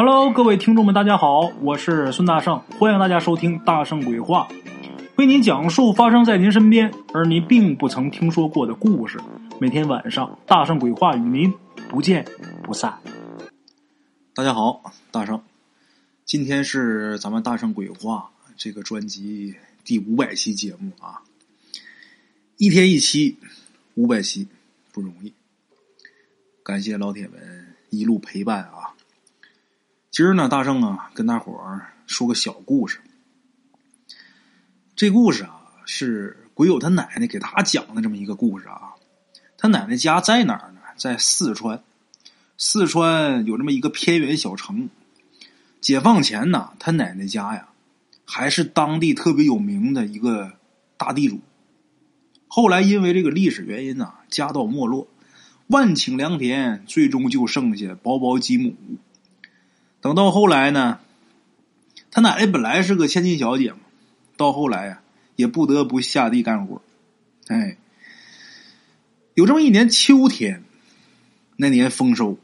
Hello，各位听众们，大家好，我是孙大圣，欢迎大家收听《大圣鬼话》，为您讲述发生在您身边而您并不曾听说过的故事。每天晚上，《大圣鬼话》与您不见不散。大家好，大圣，今天是咱们《大圣鬼话》这个专辑第五百期节目啊，一天一期，五百期不容易，感谢老铁们一路陪伴啊。今儿呢，大圣啊，跟大伙儿说个小故事。这故事啊，是鬼友他奶奶给他讲的这么一个故事啊。他奶奶家在哪儿呢？在四川。四川有这么一个偏远小城。解放前呢，他奶奶家呀，还是当地特别有名的一个大地主。后来因为这个历史原因呢，家道没落，万顷良田最终就剩下薄薄几亩。等到后来呢，他奶奶本来是个千金小姐嘛，到后来呀，也不得不下地干活。哎，有这么一年秋天，那年丰收，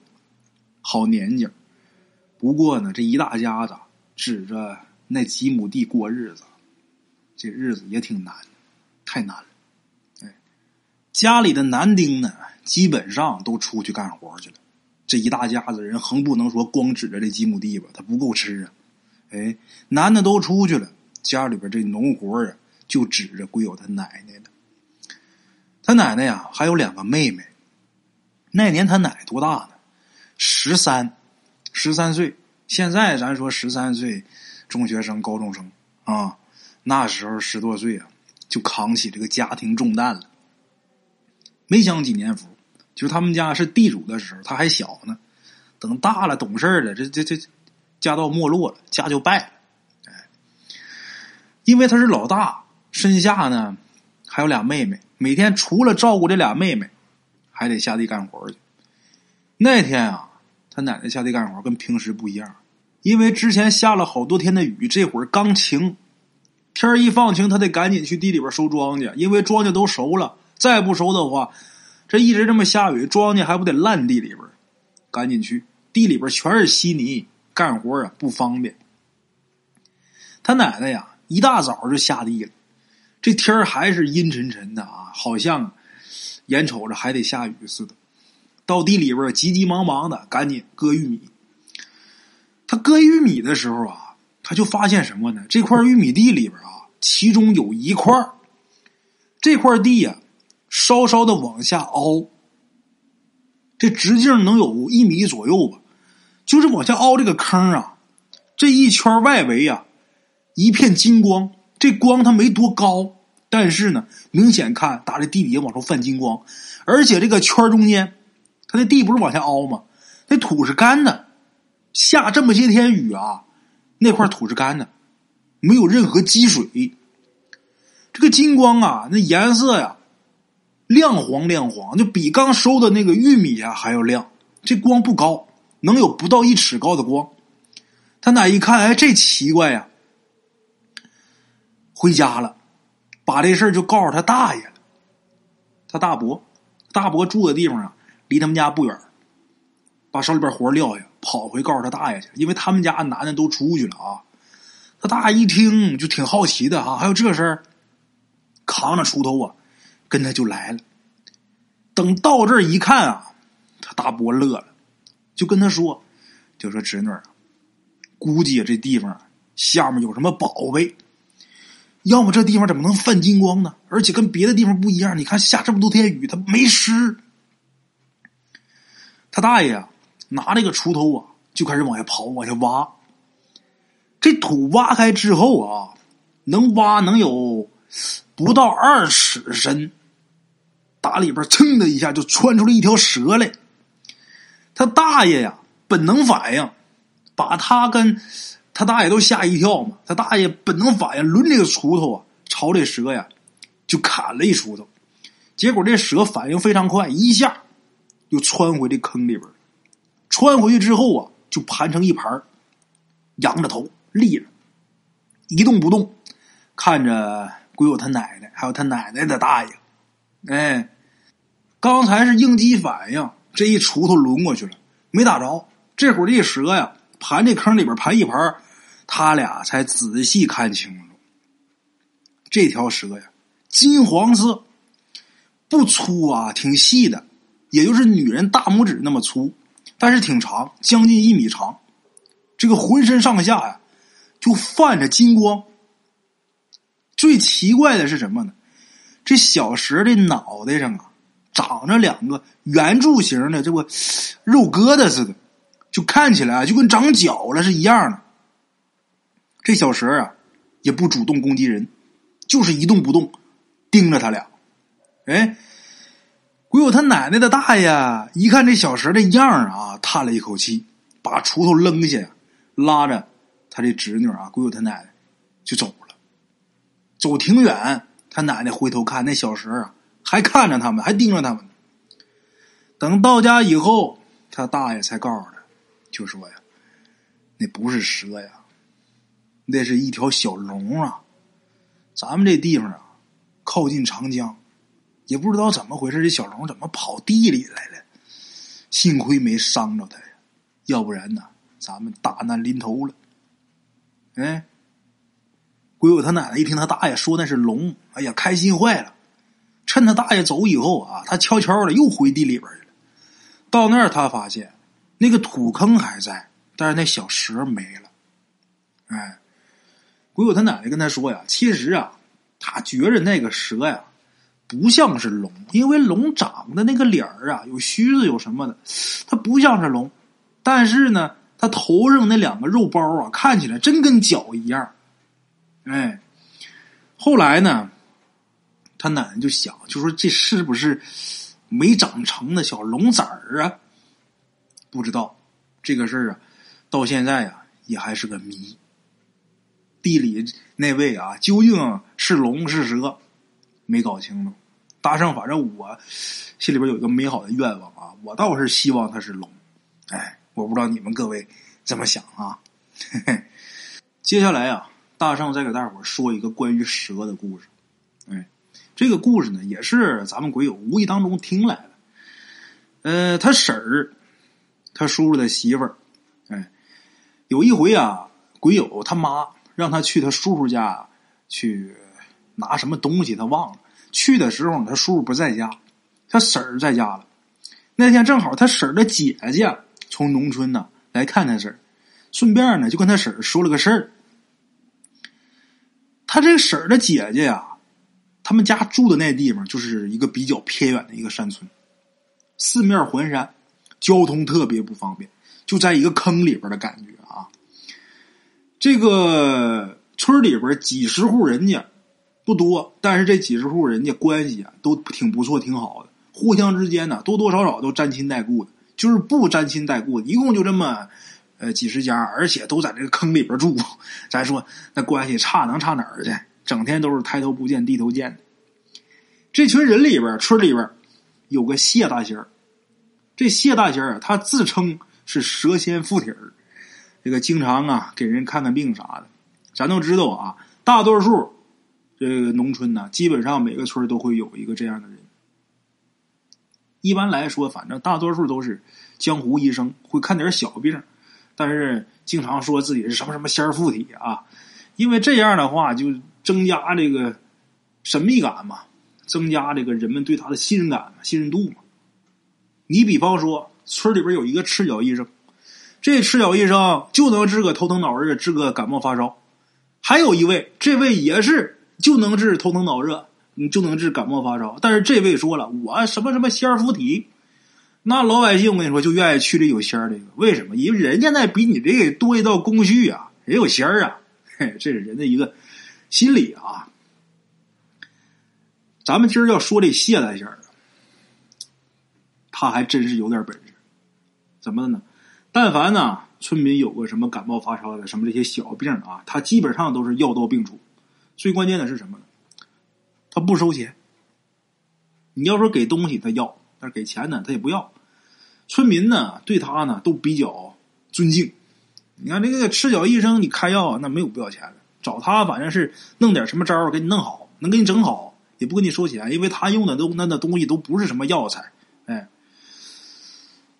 好年景。不过呢，这一大家子指着那几亩地过日子，这日子也挺难，太难了。哎，家里的男丁呢，基本上都出去干活去了。这一大家子人，横不能说光指着这几亩地吧，他不够吃啊！哎，男的都出去了，家里边这农活啊，就指着归有他奶奶了。他奶奶呀，还有两个妹妹。那年他奶多大呢？十三，十三岁。现在咱说十三岁，中学生、高中生啊，那时候十多岁啊，就扛起这个家庭重担了。没享几年福。就他们家是地主的时候，他还小呢。等大了懂事了，这这这家道没落了，家就败了。哎，因为他是老大，身下呢还有俩妹妹，每天除了照顾这俩妹妹，还得下地干活去。那天啊，他奶奶下地干活跟平时不一样，因为之前下了好多天的雨，这会儿刚晴，天一放晴，他得赶紧去地里边收庄稼，因为庄稼都熟了，再不熟的话。这一直这么下雨，庄稼还不得烂地里边赶紧去，地里边全是稀泥，干活啊不方便。他奶奶呀，一大早就下地了，这天还是阴沉沉的啊，好像眼瞅着还得下雨似的。到地里边急急忙忙的，赶紧割玉米。他割玉米的时候啊，他就发现什么呢？这块玉米地里边啊，其中有一块这块地呀。稍稍的往下凹，这直径能有一米左右吧。就是往下凹这个坑啊，这一圈外围啊，一片金光。这光它没多高，但是呢，明显看打这地底下往出泛金光。而且这个圈中间，它那地不是往下凹吗？那土是干的，下这么些天雨啊，那块土是干的，没有任何积水。这个金光啊，那颜色呀。亮黄亮黄，就比刚收的那个玉米啊还要亮。这光不高，能有不到一尺高的光。他奶一看，哎，这奇怪呀！回家了，把这事儿就告诉他大爷了。他大伯，大伯住的地方啊，离他们家不远。把手里边活撂下，跑回告诉他大爷去，因为他们家男的都出去了啊。他大爷一听就挺好奇的啊，还有这事儿，扛着锄头啊。跟他就来了，等到这儿一看啊，他大伯乐了，就跟他说：“就说侄女儿，估计这地方下面有什么宝贝，要么这地方怎么能泛金光呢？而且跟别的地方不一样，你看下这么多天雨，它没湿。”他大爷啊，拿那个锄头啊，就开始往下刨，往下挖。这土挖开之后啊，能挖能有不到二尺深。打里边噌的一下就窜出来一条蛇来，他大爷呀，本能反应，把他跟他大爷都吓一跳嘛。他大爷本能反应，抡这个锄头啊，朝这蛇呀就砍了一锄头。结果这蛇反应非常快，一下又窜回这坑里边。窜回去之后啊，就盘成一盘，仰着头立着，一动不动，看着鬼友他奶奶，还有他奶奶的大爷，哎。刚才是应激反应，这一锄头抡过去了，没打着。这会儿这蛇呀，盘这坑里边盘一盘，他俩才仔细看清楚，这条蛇呀，金黄色，不粗啊，挺细的，也就是女人大拇指那么粗，但是挺长，将近一米长。这个浑身上下呀，就泛着金光。最奇怪的是什么呢？这小蛇的脑袋上啊，长着两个圆柱形的这个肉疙瘩似的，就看起来就跟长脚了是一样的。这小蛇啊，也不主动攻击人，就是一动不动盯着他俩。哎，鬼友他奶奶的大爷一看这小蛇的样啊，叹了一口气，把锄头扔下。拉着他这侄女啊，鬼友他奶奶就走了。走挺远，他奶奶回头看那小蛇啊，还看着他们，还盯着他们。等到家以后，他大爷才告诉他，就说呀：“那不是蛇呀，那是一条小龙啊。咱们这地方啊，靠近长江，也不知道怎么回事，这小龙怎么跑地里来了？幸亏没伤着他呀，要不然呢？”咱们大难临头了，哎，鬼友他奶奶一听他大爷说那是龙，哎呀，开心坏了。趁他大爷走以后啊，他悄悄的又回地里边去了。到那儿，他发现那个土坑还在，但是那小蛇没了。哎，鬼友他奶奶跟他说呀：“其实啊，他觉着那个蛇呀不像是龙，因为龙长的那个脸儿啊有须子有什么的，它不像是龙。但是呢。”他头上那两个肉包啊，看起来真跟脚一样。哎，后来呢，他奶奶就想，就说这是不是没长成的小龙崽儿啊？不知道这个事儿啊，到现在啊也还是个谜。地里那位啊，究竟是龙是蛇，没搞清楚。大圣，反正我心里边有一个美好的愿望啊，我倒是希望他是龙。哎。我不知道你们各位怎么想啊？嘿 嘿接下来啊，大圣再给大伙说一个关于蛇的故事。哎，这个故事呢，也是咱们鬼友无意当中听来的。呃，他婶儿，他叔叔的媳妇儿，哎，有一回啊，鬼友他妈让他去他叔叔家去拿什么东西，他忘了。去的时候，他叔叔不在家，他婶儿在家了。那天正好他婶儿的姐姐。从农村呢来看他婶儿，顺便呢就跟他婶儿说了个事儿。他这个婶儿的姐姐呀，他们家住的那地方就是一个比较偏远的一个山村，四面环山，交通特别不方便，就在一个坑里边的感觉啊。这个村里边几十户人家不多，但是这几十户人家关系啊都挺不错，挺好的，互相之间呢多多少少都沾亲带故的。就是不沾亲带故的，一共就这么呃几十家，而且都在这个坑里边住。咱说那关系差能差哪儿去？整天都是抬头不见低头见的。这群人里边，村里边有个谢大仙儿。这谢大仙儿啊，他自称是蛇仙附体儿，这个经常啊给人看看病啥的。咱都知道啊，大多数这个农村呢，基本上每个村都会有一个这样的人。一般来说，反正大多数都是江湖医生，会看点小病，但是经常说自己是什么什么仙儿附体啊，因为这样的话就增加这个神秘感嘛，增加这个人们对他的信任感、信任度嘛。你比方说，村里边有一个赤脚医生，这赤脚医生就能治个头疼脑热，治个感冒发烧；还有一位，这位也是就能治头疼脑热。你就能治感冒发烧，但是这位说了，我什么什么仙儿附体，那老百姓我跟你说就愿意去这有仙儿这个，为什么？因为人家那比你这个多一道工序啊，人有仙儿啊，嘿，这是人的一个心理啊。咱们今儿要说这谢大仙儿，他还真是有点本事，怎么的呢？但凡呢村民有个什么感冒发烧的什么这些小病啊，他基本上都是药到病除。最关键的是什么呢？他不收钱，你要说给东西他要，但是给钱呢他也不要。村民呢对他呢都比较尊敬。你看这个赤脚医生，你开药那没有不要钱的，找他反正是弄点什么招给你弄好，能给你整好，也不跟你收钱，因为他用的都那那东西都不是什么药材。哎，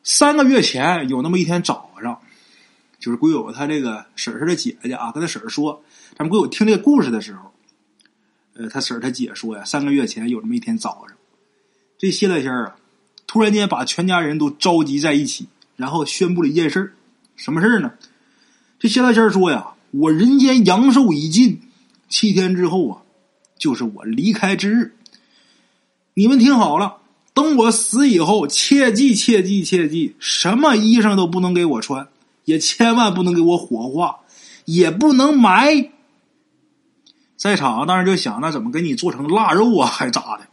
三个月前有那么一天早上，就是鬼友他这个婶儿的姐姐啊，跟他婶儿说，咱们鬼友听这个故事的时候，呃，他婶儿他姐说呀，三个月前有这么一天早上，这谢大仙啊，突然间把全家人都召集在一起，然后宣布了一件事儿，什么事儿呢？这谢大仙说呀，我人间阳寿已尽，七天之后啊，就是我离开之日。你们听好了，等我死以后，切记切记切记，什么衣裳都不能给我穿，也千万不能给我火化，也不能埋。在场当时就想，那怎么给你做成腊肉啊，还咋的？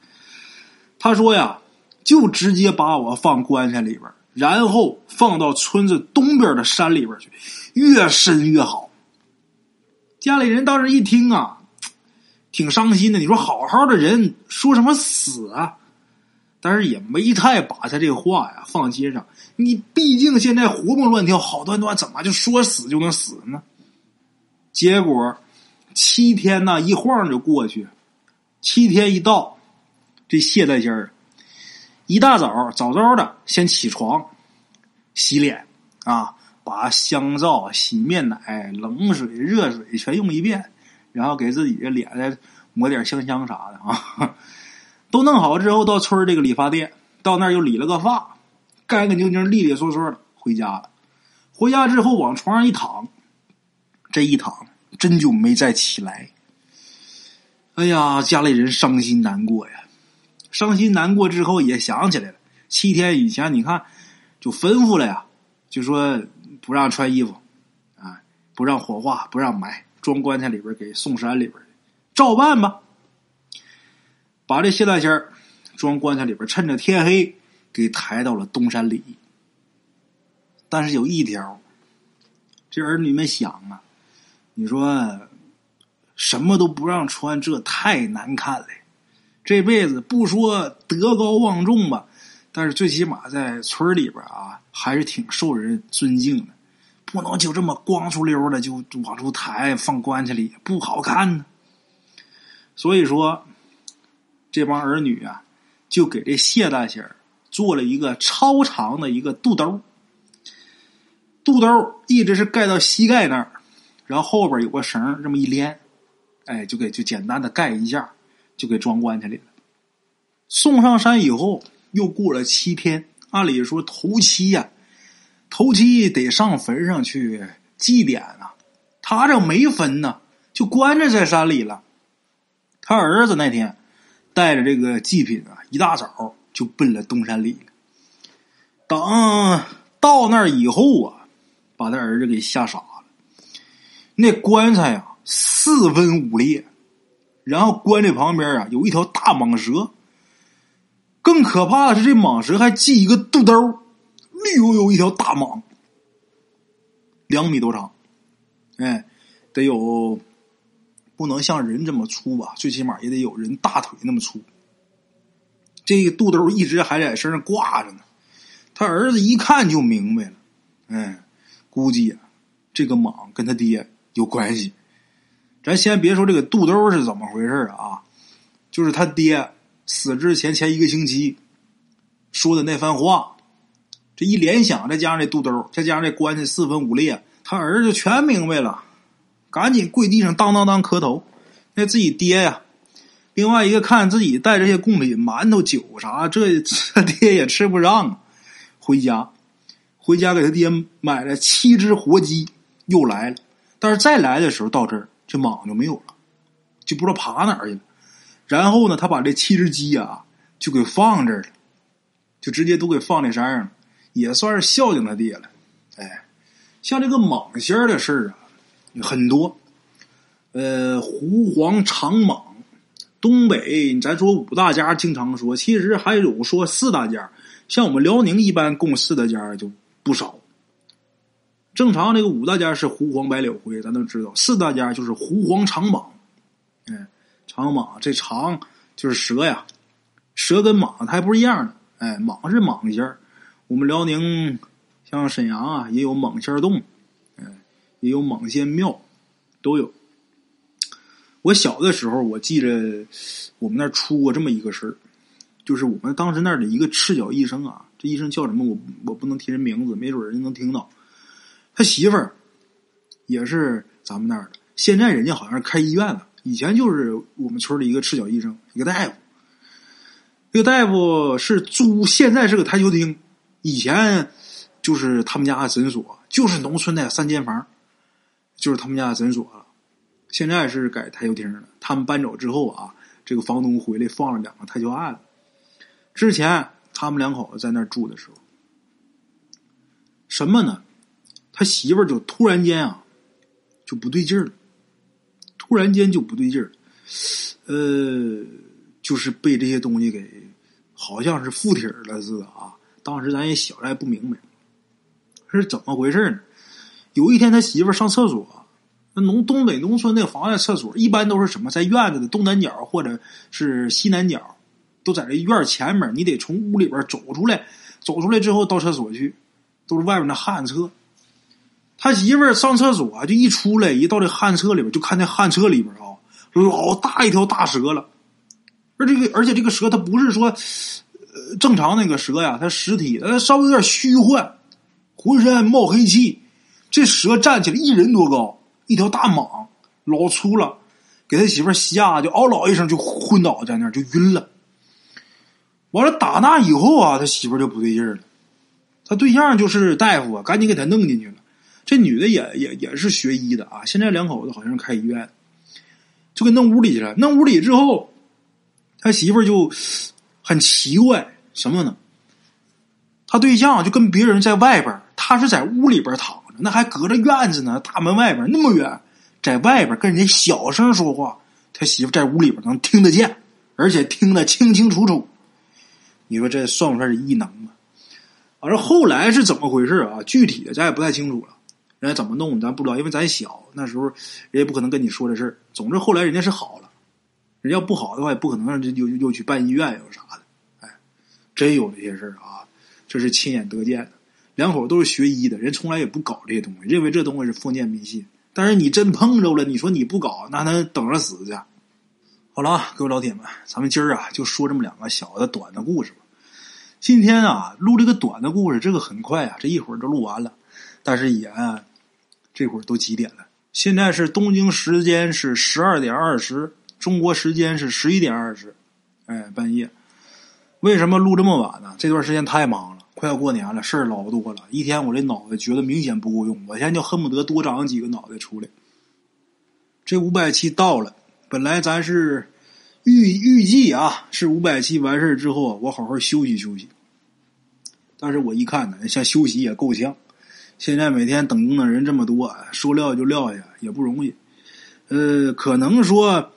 他说呀，就直接把我放棺材里边，然后放到村子东边的山里边去，越深越好。家里人当时一听啊。挺伤心的，你说好好的人说什么死啊？但是也没太把他这话呀放心上。你毕竟现在活蹦乱跳，好端端怎么就说死就能死呢？结果七天呢一晃就过去，七天一到，这谢大仙儿一大早早早的先起床洗脸啊，把香皂、洗面奶、冷水、热水全用一遍。然后给自己的脸再抹点香香啥的啊，都弄好之后，到村这个理发店，到那儿又理了个发，干干净净、利利索索的回家了。回家之后往床上一躺，这一躺真就没再起来。哎呀，家里人伤心难过呀，伤心难过之后也想起来了，七天以前你看就吩咐了呀，就说不让穿衣服，啊，不让火化，不让埋。装棺材里边给送山里边照办吧。把这谢大仙装棺材里边，趁着天黑给抬到了东山里。但是有一条，这儿女们想啊，你说什么都不让穿，这太难看了。这辈子不说德高望重吧，但是最起码在村里边啊，还是挺受人尊敬的。不能就这么光出溜的就往出抬放棺材里，不好看呢。所以说，这帮儿女啊，就给这谢大仙儿做了一个超长的一个肚兜，肚兜一直是盖到膝盖那儿，然后后边有个绳这么一连，哎，就给就简单的盖一下，就给装棺材里了。送上山以后，又过了七天，按理说头七呀。头七得上坟上去祭奠啊，他这没坟呢，就关着在山里了。他儿子那天带着这个祭品啊，一大早就奔了东山里了。等到那儿以后啊，把他儿子给吓傻了。那棺材啊，四分五裂，然后棺材旁边啊有一条大蟒蛇。更可怕的是，这蟒蛇还系一个肚兜。绿油油一条大蟒，两米多长，哎，得有不能像人这么粗吧，最起码也得有人大腿那么粗。这个肚兜一直还在身上挂着呢。他儿子一看就明白了，哎，估计啊，这个蟒跟他爹有关系。咱先别说这个肚兜是怎么回事啊，就是他爹死之前前一个星期说的那番话。这一联想，再加上这肚兜，再加上这棺材四分五裂，他儿子全明白了，赶紧跪地上当当当磕头。那自己爹呀，另外一个看自己带这些贡品，馒头、酒啥，这 这爹也吃不上啊。回家，回家给他爹买了七只活鸡，又来了。但是再来的时候，到这儿这蟒就没有了，就不知道爬哪儿去了。然后呢，他把这七只鸡啊，就给放这儿了，就直接都给放在山上。也算是孝敬他爹了，哎，像这个蟒仙儿的事儿啊，很多。呃，狐黄长蟒，东北咱说五大家经常说，其实还有说四大家。像我们辽宁一般供四大家就不少。正常这个五大家是狐黄白柳灰，咱都知道。四大家就是狐黄长蟒，哎，长蟒这长就是蛇呀，蛇跟蟒它还不是一样的，哎，蟒是蟒仙儿。我们辽宁像沈阳啊，也有蟒仙洞，嗯，也有蟒仙庙，都有。我小的时候，我记着我们那儿出过这么一个事儿，就是我们当时那儿的一个赤脚医生啊，这医生叫什么？我我不能提人名字，没准人家能听到。他媳妇儿也是咱们那儿的。现在人家好像是开医院了，以前就是我们村的一个赤脚医生，一个大夫。这个大夫是租，现在是个台球厅，以前就是他们家的诊所，就是农村的三间房，就是他们家的诊所了。现在是改台球厅了。他们搬走之后啊，这个房东回来放了两个台球案子。之前他们两口子在那儿住的时候，什么呢？他媳妇儿就突然间啊，就不对劲儿了，突然间就不对劲儿，呃。就是被这些东西给，好像是附体了似的啊！当时咱也小，咱也不明白是怎么回事呢。有一天，他媳妇上厕所，那农东北农村那房子厕所一般都是什么，在院子的东南角或者是西南角，都在这院前面，你得从屋里边走出来，走出来之后到厕所去，都是外面的旱厕。他媳妇上厕所就一出来，一到这旱厕里边，就看见旱厕里边啊，老大一条大蛇了。而这个，而且这个蛇它不是说，呃，正常那个蛇呀，它实体它稍微有点虚幻，浑身冒黑气。这蛇站起来一人多高，一条大蟒，老粗了，给他媳妇吓就嗷嗷一声就昏倒在那儿就晕了。完了打那以后啊，他媳妇就不对劲了，他对象就是大夫啊，赶紧给他弄进去了。这女的也也也是学医的啊，现在两口子好像是开医院，就给弄屋里去了。弄屋里之后。他媳妇儿就很奇怪，什么呢？他对象就跟别人在外边，他是在屋里边躺着，那还隔着院子呢，大门外边那么远，在外边跟人家小声说话，他媳妇在屋里边能听得见，而且听得清清楚楚。你说这算不算是异能啊？而后来是怎么回事啊？具体的咱也不太清楚了，人家怎么弄咱不知道，因为咱小，那时候人也不可能跟你说这事儿。总之后来人家是好了。人要不好的话，也不可能让又又去办医院又啥的，哎，真有这些事儿啊，这是亲眼得见的。两口都是学医的人，从来也不搞这些东西，认为这东西是封建迷信。但是你真碰着了，你说你不搞，那他等着死去。好了，各位老铁们，咱们今儿啊就说这么两个小的短的故事吧。今天啊录这个短的故事，这个很快啊，这一会儿就录完了。但是也这会儿都几点了？现在是东京时间是十二点二十。中国时间是十一点二十，哎，半夜。为什么录这么晚呢？这段时间太忙了，快要过年了，事儿老多了。一天我这脑子觉得明显不够用，我现在就恨不得多长几个脑袋出来。这五百期到了，本来咱是预预计啊，是五百期完事之后，我好好休息休息。但是我一看呢，像休息也够呛。现在每天等工的人这么多，说撂就撂下也不容易。呃，可能说。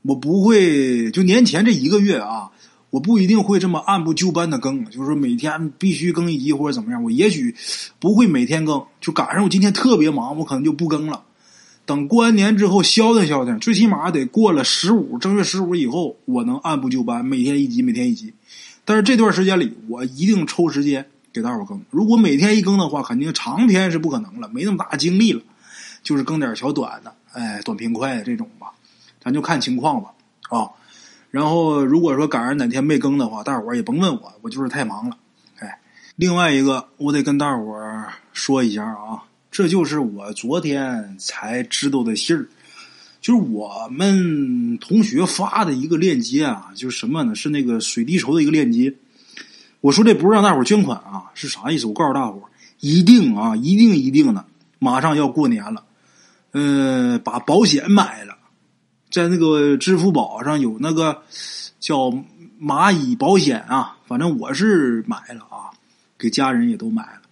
我不会，就年前这一个月啊，我不一定会这么按部就班的更，就是说每天必须更一集或者怎么样。我也许不会每天更，就赶上我今天特别忙，我可能就不更了。等过完年之后消停消停，最起码得过了十五正月十五以后，我能按部就班，每天一集，每天一集。但是这段时间里，我一定抽时间给大伙更。如果每天一更的话，肯定长篇是不可能了，没那么大精力了，就是更点小短的，哎，短平快的这种吧。咱就看情况吧，啊，然后如果说赶上哪天没更的话，大伙也甭问我，我就是太忙了。哎，另外一个，我得跟大伙说一下啊，这就是我昨天才知道的信儿，就是我们同学发的一个链接啊，就是什么呢？是那个水滴筹的一个链接。我说这不是让大伙捐款啊，是啥意思？我告诉大伙，一定啊，一定一定的，马上要过年了，嗯，把保险买了。在那个支付宝上有那个叫蚂蚁保险啊，反正我是买了啊，给家人也都买了。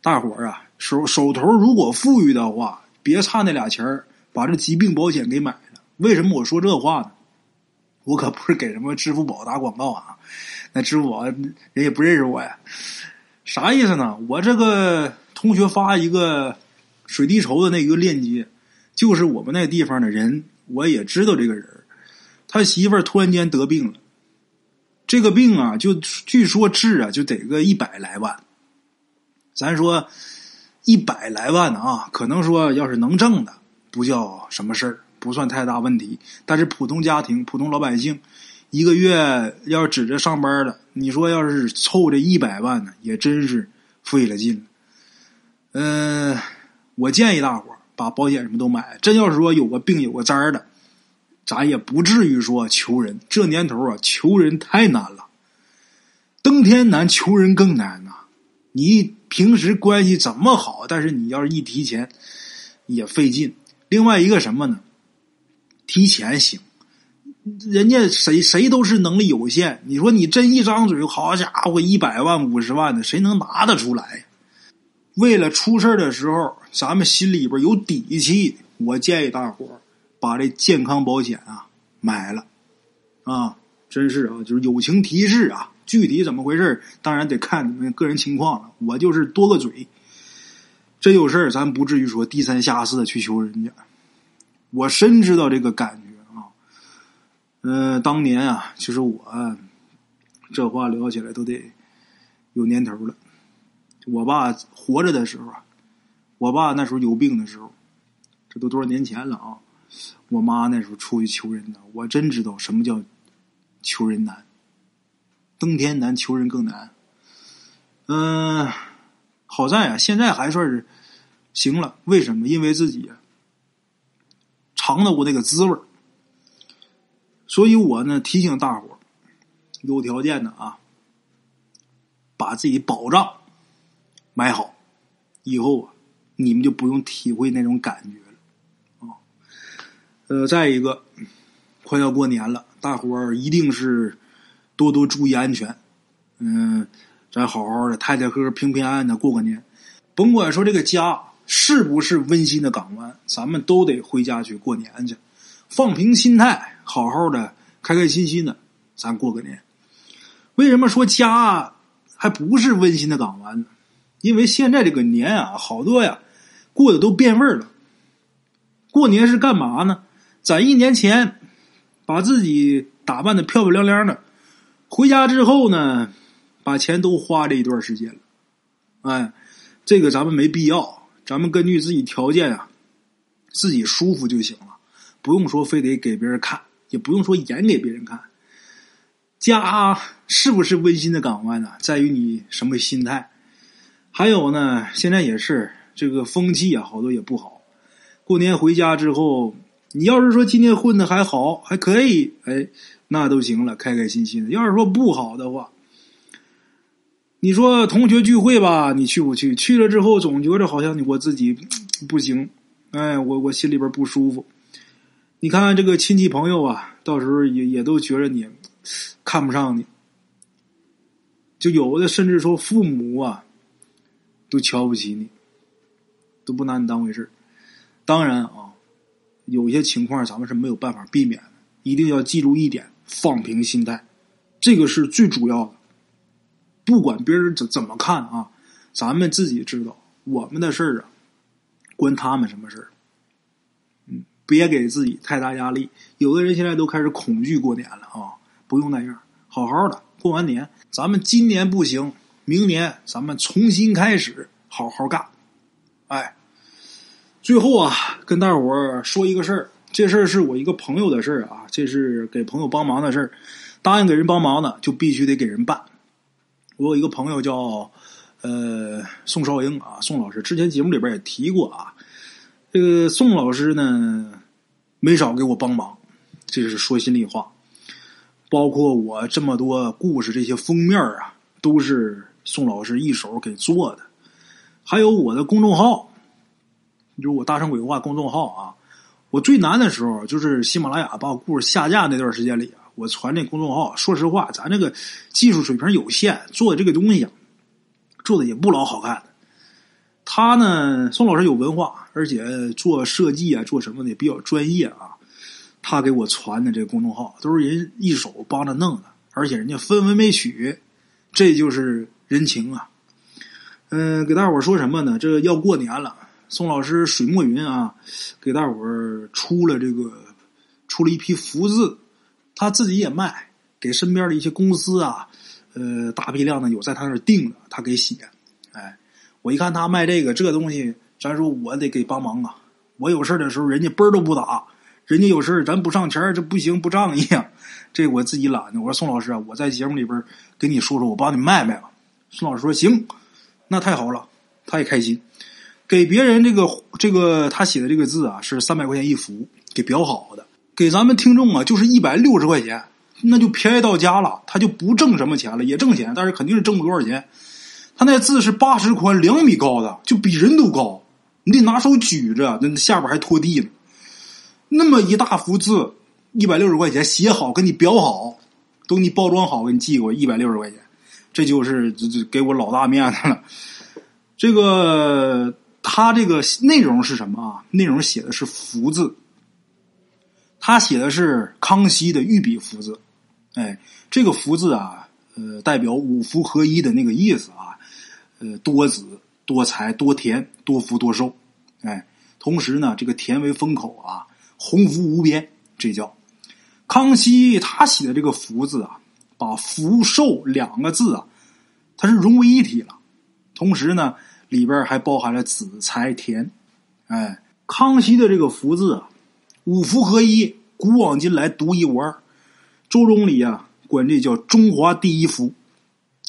大伙啊，手手头如果富裕的话，别差那俩钱，把这疾病保险给买了。为什么我说这话呢？我可不是给什么支付宝打广告啊，那支付宝人也不认识我呀。啥意思呢？我这个同学发一个水滴筹的那一个链接，就是我们那地方的人。我也知道这个人，他媳妇儿突然间得病了，这个病啊，就据说治啊，就得个一百来万。咱说一百来万啊，可能说要是能挣的，不叫什么事儿，不算太大问题。但是普通家庭、普通老百姓，一个月要指着上班的，你说要是凑这一百万呢，也真是费了劲。嗯，我建议大伙儿把保险什么都买。真要是说有个病有个灾儿的，咱也不至于说求人。这年头啊，求人太难了，登天难，求人更难呐。你平时关系怎么好，但是你要是一提钱，也费劲。另外一个什么呢？提钱行，人家谁谁都是能力有限。你说你真一张嘴，好家伙，一百万、五十万的，谁能拿得出来？为了出事的时候，咱们心里边有底气。我建议大伙把这健康保险啊买了啊，真是啊，就是友情提示啊。具体怎么回事当然得看你们个人情况了。我就是多个嘴，真有事，咱不至于说低三下四的去求人家。我深知道这个感觉啊。嗯，当年啊，其实我这话聊起来都得有年头了。我爸活着的时候啊，我爸那时候有病的时候，这都多少年前了啊。我妈那时候出去求人呢，我真知道什么叫求人难。登天难，求人更难。嗯，好在啊，现在还算是行了。为什么？因为自己尝到过那个滋味所以我呢提醒大伙有条件的啊，把自己保障买好，以后啊，你们就不用体会那种感觉了啊。呃，再一个，快要过年了，大伙儿一定是。多多注意安全，嗯，咱好好的，太太和平平安安的过个年。甭管说这个家是不是温馨的港湾，咱们都得回家去过年去，放平心态，好好的，开开心心的，咱过个年。为什么说家还不是温馨的港湾呢？因为现在这个年啊，好多呀，过得都变味儿了。过年是干嘛呢？攒一年前把自己打扮的漂漂亮亮的。回家之后呢，把钱都花这一段时间了，哎，这个咱们没必要，咱们根据自己条件啊，自己舒服就行了，不用说非得给别人看，也不用说演给别人看。家是不是温馨的港湾呢？在于你什么心态。还有呢，现在也是这个风气啊，好多也不好。过年回家之后，你要是说今天混的还好，还可以，哎。那都行了，开开心心的。要是说不好的话，你说同学聚会吧，你去不去？去了之后总觉着好像你我自己不行，哎，我我心里边不舒服。你看这个亲戚朋友啊，到时候也也都觉着你看不上你，就有的甚至说父母啊都瞧不起你，都不拿你当回事当然啊，有些情况咱们是没有办法避免的，一定要记住一点。放平心态，这个是最主要的。不管别人怎怎么看啊，咱们自己知道我们的事儿啊，关他们什么事儿？别给自己太大压力。有的人现在都开始恐惧过年了啊，不用那样，好好的过完年，咱们今年不行，明年咱们重新开始，好好干。哎，最后啊，跟大伙儿说一个事儿。这事儿是我一个朋友的事儿啊，这是给朋友帮忙的事儿。答应给人帮忙的，就必须得给人办。我有一个朋友叫呃宋少英啊，宋老师，之前节目里边也提过啊。这个宋老师呢，没少给我帮忙，这是说心里话。包括我这么多故事，这些封面啊，都是宋老师一手给做的。还有我的公众号，就是我大圣鬼话公众号啊。我最难的时候就是喜马拉雅把我故事下架那段时间里啊，我传这公众号。说实话，咱这个技术水平有限，做的这个东西，做的也不老好看。他呢，宋老师有文化，而且做设计啊，做什么的也比较专业啊。他给我传的这个公众号都是人一手帮着弄的，而且人家分文没取，这就是人情啊。嗯，给大伙说什么呢？这要过年了。宋老师水墨云啊，给大伙出了这个，出了一批福字，他自己也卖，给身边的一些公司啊，呃，大批量的有在他那儿订的，他给写。我一看他卖这个这东西，咱说我得给帮忙啊。我有事的时候，人家嘣都不打，人家有事咱不上钱这不行，不仗义啊。这我自己懒的。我说宋老师啊，我在节目里边跟你说说，我帮你卖卖吧。宋老师说行，那太好了，他也开心。给别人这个这个他写的这个字啊是三百块钱一幅，给裱好的。给咱们听众啊就是一百六十块钱，那就便宜到家了。他就不挣什么钱了，也挣钱，但是肯定是挣不多少钱。他那字是八十宽，两米高的，就比人都高，你得拿手举着，那下边还拖地呢。那么一大幅字，一百六十块钱，写好给你裱好，都你包装好，给你寄过一百六十块钱，这就是这这给我老大面子了。这个他这个内容是什么啊？内容写的是福字，他写的是康熙的御笔福字，哎，这个福字啊，呃，代表五福合一的那个意思啊，呃，多子、多财、多田、多福、多寿，哎，同时呢，这个田为封口啊。鸿福无边，这叫康熙他写的这个福字啊，把福寿两个字啊，它是融为一体了。同时呢，里边还包含了子财田。哎，康熙的这个福字啊，五福合一，古往今来独一无二。周总理啊，管这叫中华第一福。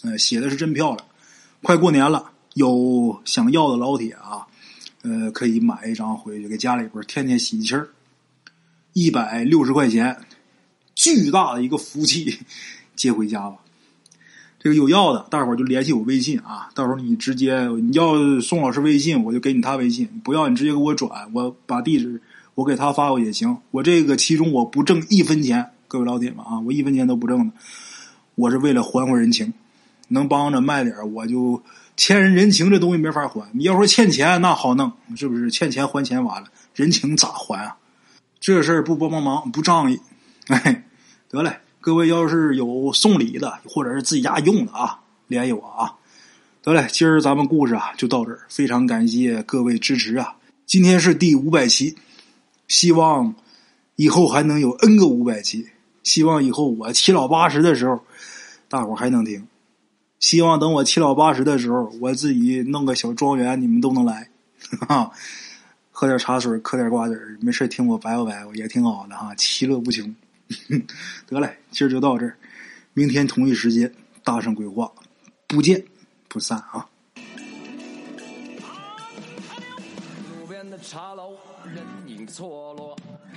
哎，写的是真漂亮。快过年了，有想要的老铁啊，呃，可以买一张回去给家里边天天喜气儿。一百六十块钱，巨大的一个福气，接回家吧。这个有要的，大伙儿就联系我微信啊。到时候你直接你要宋老师微信，我就给你他微信；不要你直接给我转，我把地址我给他发过也行。我这个其中我不挣一分钱，各位老铁们啊，我一分钱都不挣的。我是为了还还人情，能帮着卖点我就欠人人情，这东西没法还。你要说欠钱那好弄，是不是？欠钱还钱完了，人情咋还啊？这事儿不帮帮忙不仗义，哎，得嘞，各位要是有送礼的或者是自己家用的啊，联系我啊。得嘞，今儿咱们故事啊就到这儿，非常感谢各位支持啊。今天是第五百期，希望以后还能有 N 个五百期，希望以后我七老八十的时候，大伙还能听。希望等我七老八十的时候，我自己弄个小庄园，你们都能来，哈 哈。喝点茶水，嗑点瓜子儿，没事听我白话白话也挺好的哈，其乐无穷。得嘞，今儿就到这儿，明天同一时间大圣鬼话，不见不散啊！茶楼，人影错落。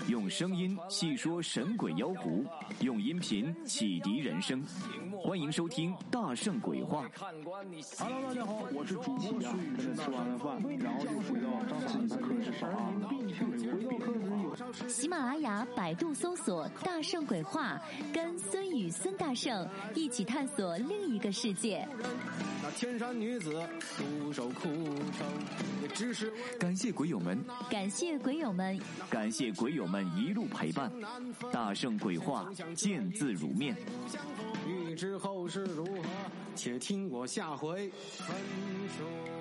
用声音细说神鬼妖狐，用音频启迪人生。欢迎收听《大圣鬼话》。Hello，大家好，我是主播呀。跟着吃完了饭，然后就回到自己的课室上啊。喜马拉雅、百度搜索“大圣鬼话”，跟孙宇、孙大圣一起探索另一个世界。那天山女子独守枯城，也只是感谢鬼友们，感谢鬼友们，感谢鬼友们一路陪伴。大圣鬼话，见字如面。知后事如何，且听我下回分说。